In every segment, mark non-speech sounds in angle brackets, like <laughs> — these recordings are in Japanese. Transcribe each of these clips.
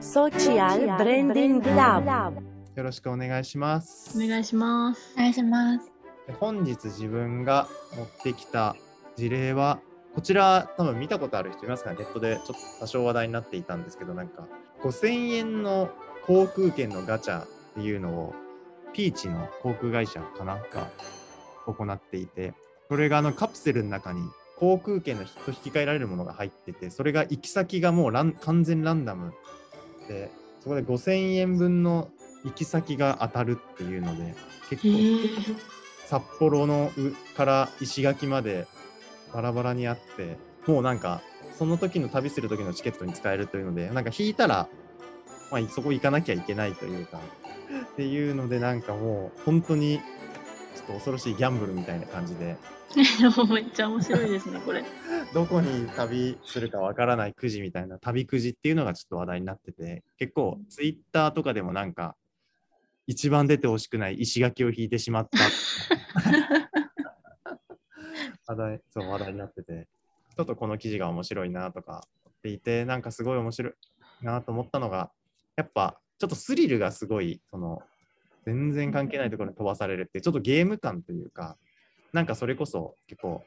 Social Branding Lab よろしくお願いします。お願いしますお。願いします。で本日自分が持ってきた事例は、こちら多分見たことある人いますかネットでちょっと多少話題になっていたんですけど、なんか5000円の航空券のガチャっていうのをピーチの航空会社かな？が行っていて、それがあのカプセルの中に航空券のと引き換えられるものが入ってて、それが行き先がもうラン完全ランダムで、そこで5000円分の行き先が当たるっていうので、結へ構え。札幌のうから石垣までバラバラにあってもうなんかその時の旅する時のチケットに使えるというのでなんか引いたら、まあ、そこ行かなきゃいけないというかっていうのでなんかもう本当にちょっと恐ろしいギャンブルみたいな感じで <laughs> めっちゃ面白いですね、これ。どこに旅するかわからないくじみたいな旅くじっていうのがちょっと話題になってて結構ツイッターとかでもなんか一番出てほしくない石垣を引いてしまった。<laughs> 話題そう話題になってて。ちょっとこの記事が面白いなとか思っていてなんかすごい面白いなと思ったのがやっぱちょっとスリルがすごいその全然関係ないところに飛ばされるってちょっとゲーム感というかなんかそれこそ結構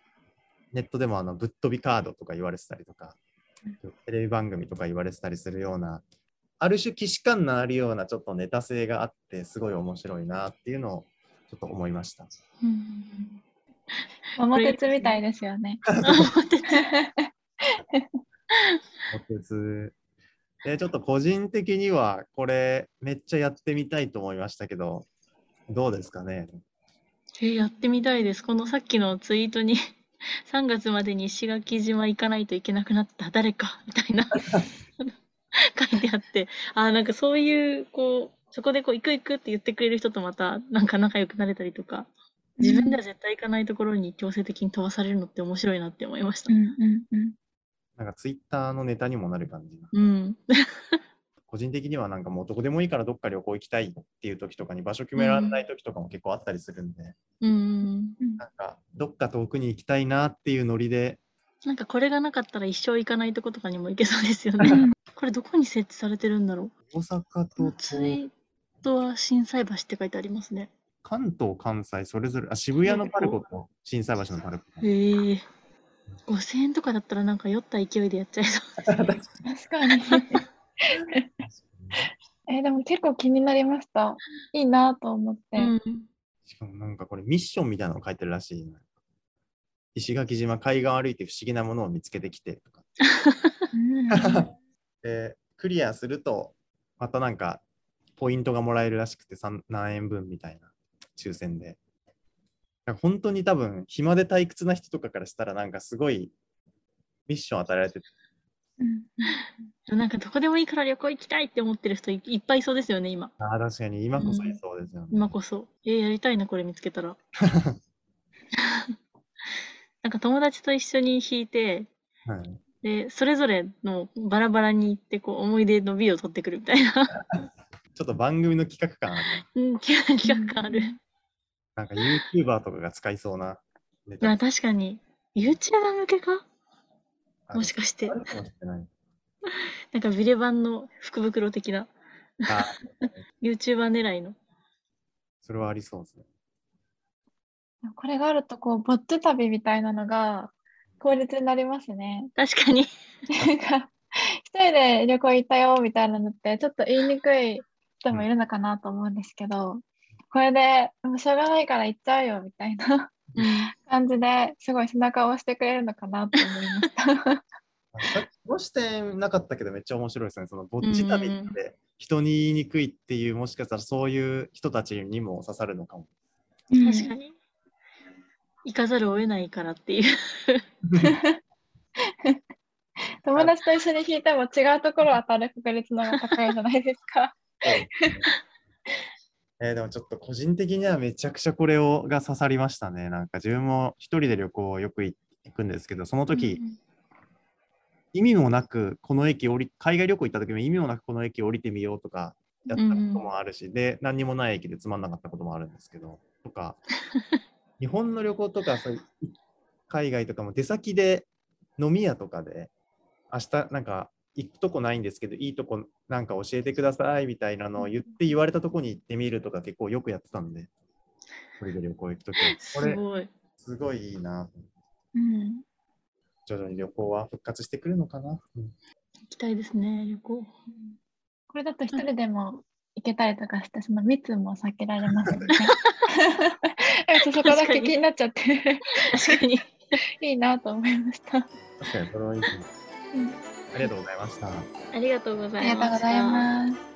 ネットでもあのぶっ飛びカードとか言われてたりとかテレビ番組とか言われてたりするようなある種既視感のあるようなちょっとネタ性があってすごい面白いなっていうのをちょっと思いました。うん桃鉄みたいですよね。鉄 <laughs> でちょっと個人的にはこれめっちゃやってみたいと思いましたけどどうですかね？えやってみたいです。このさっきのツイートに <laughs> 3月までに石垣島行かないといけなくなった誰かみたいな <laughs> 書いてあって、あーなんかそういう、こう、そこでこう行く行くって言ってくれる人とまたなんか仲良くなれたりとか、自分では絶対行かないところに強制的に飛ばされるのって面白いなって思いましたう。んうんうん。なんかツイッターのネタにもなる感じなうん。個人的にはなんかもうどこでもいいからどっか旅行行きたいっていう時とかに場所決められない時とかも結構あったりするんで、うん。なんかどっか遠くに行きたいなっていうノリでなんかこれがなかったら一生行かないとことかにも行けそうですよね。<laughs> これどこに設置されてるんだろ大阪う。とツイートは心斎橋って書いてありますね。関東、関西、それぞれ、あ渋谷のパルコと心斎橋のパルコ。へえ。5000円とかだったらなんか酔った勢いでやっちゃいそう。<laughs> 確かに。<laughs> えでも結構気になりました。いいなと思って。うん。しかもなんかこれミッションみたいなの書いてるらしいな。石垣島海岸を歩いて不思議なものを見つけてきてとか。うん <laughs> で、クリアすると、またなんかポイントがもらえるらしくて3何円分みたいな抽選で。なんか本当に多分暇で退屈な人とかからしたらなんかすごいミッション与えられててうんなんかどこでもいいから旅行行きたいって思ってる人いいっぱいいそうですよね、今。ああ、確かに今こそいそうですよね。今こそ。えーやりたいな、これ見つけたら。<laughs> なんか友達と一緒に弾いて、はいで、それぞれのバラバラに行って、こう、思い出の美を撮ってくるみたいな。<laughs> ちょっと番組の企画感ある。うん、企画感ある。なんか YouTuber とかが使いそうなあ確かに、YouTuber 向けか？あもしかしてあ。るかもしれない。<laughs> なんかビレバンの福袋的な、あ <laughs> YouTuber 狙いの。それはありそうですね。これがあるとこうぼっち旅みたいなのが効率になりますね。確かに。なんか一人で旅行行ったよみたいなのってちょっと言いにくい人もいるのかなと思うんですけど、これでもうしょうがないから行っちゃうよみたいなうん。感じですごい背中を押してくれるのかなと思いました。その視点なかったけどめっちゃ面白いですね。そのぼっち旅って人に言いにくいっていうもしかしたらそういう人たちにも刺さるのかも。確かに。行かざるを得ないからっていう。<laughs> 友達と一緒に弾いても違うところ当たる確率の方が高いじゃないですか。えーでもちょっと個人的にはめちゃくちゃこれをが刺さりましたね。なんか自分も一人で旅行よく行くんですけど、その時、意味もなくこの駅降り、海外旅行行った時も意味もなくこの駅降りてみようとかやったこともあるし、で、何にもない駅でつまんなかったこともあるんですけど、とか、<laughs> 日本の旅行とかそういう海外とかも出先で飲み屋とかで、明日なんか行くとこないんですけど、いいとこなんか教えてくださいみたいなのを言って言われたとこに行ってみるとか結構よくやってたんで、これで旅行行くときは。これ、すごい。すごいいいな。うん。徐々に旅行は復活してくるのかな。うん行きたいですね、旅行。これだと一人でも行けたりとかして、その密も避けられますよね。<laughs> <laughs> そこだけ気になっちゃって、確かに。<laughs> いいなと思いました。確かにそれはいいですね。うんありがとうございました。ありがとうございました。